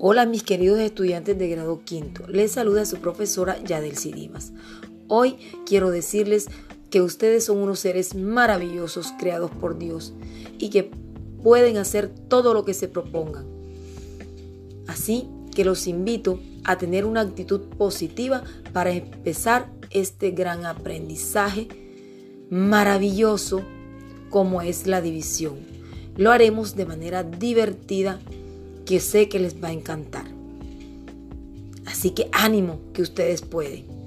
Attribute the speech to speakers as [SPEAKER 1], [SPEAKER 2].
[SPEAKER 1] Hola mis queridos estudiantes de grado quinto, les saluda su profesora Yadel Dimas. Hoy quiero decirles que ustedes son unos seres maravillosos creados por Dios y que pueden hacer todo lo que se propongan. Así que los invito a tener una actitud positiva para empezar este gran aprendizaje maravilloso como es la división. Lo haremos de manera divertida que sé que les va a encantar. Así que ánimo que ustedes pueden.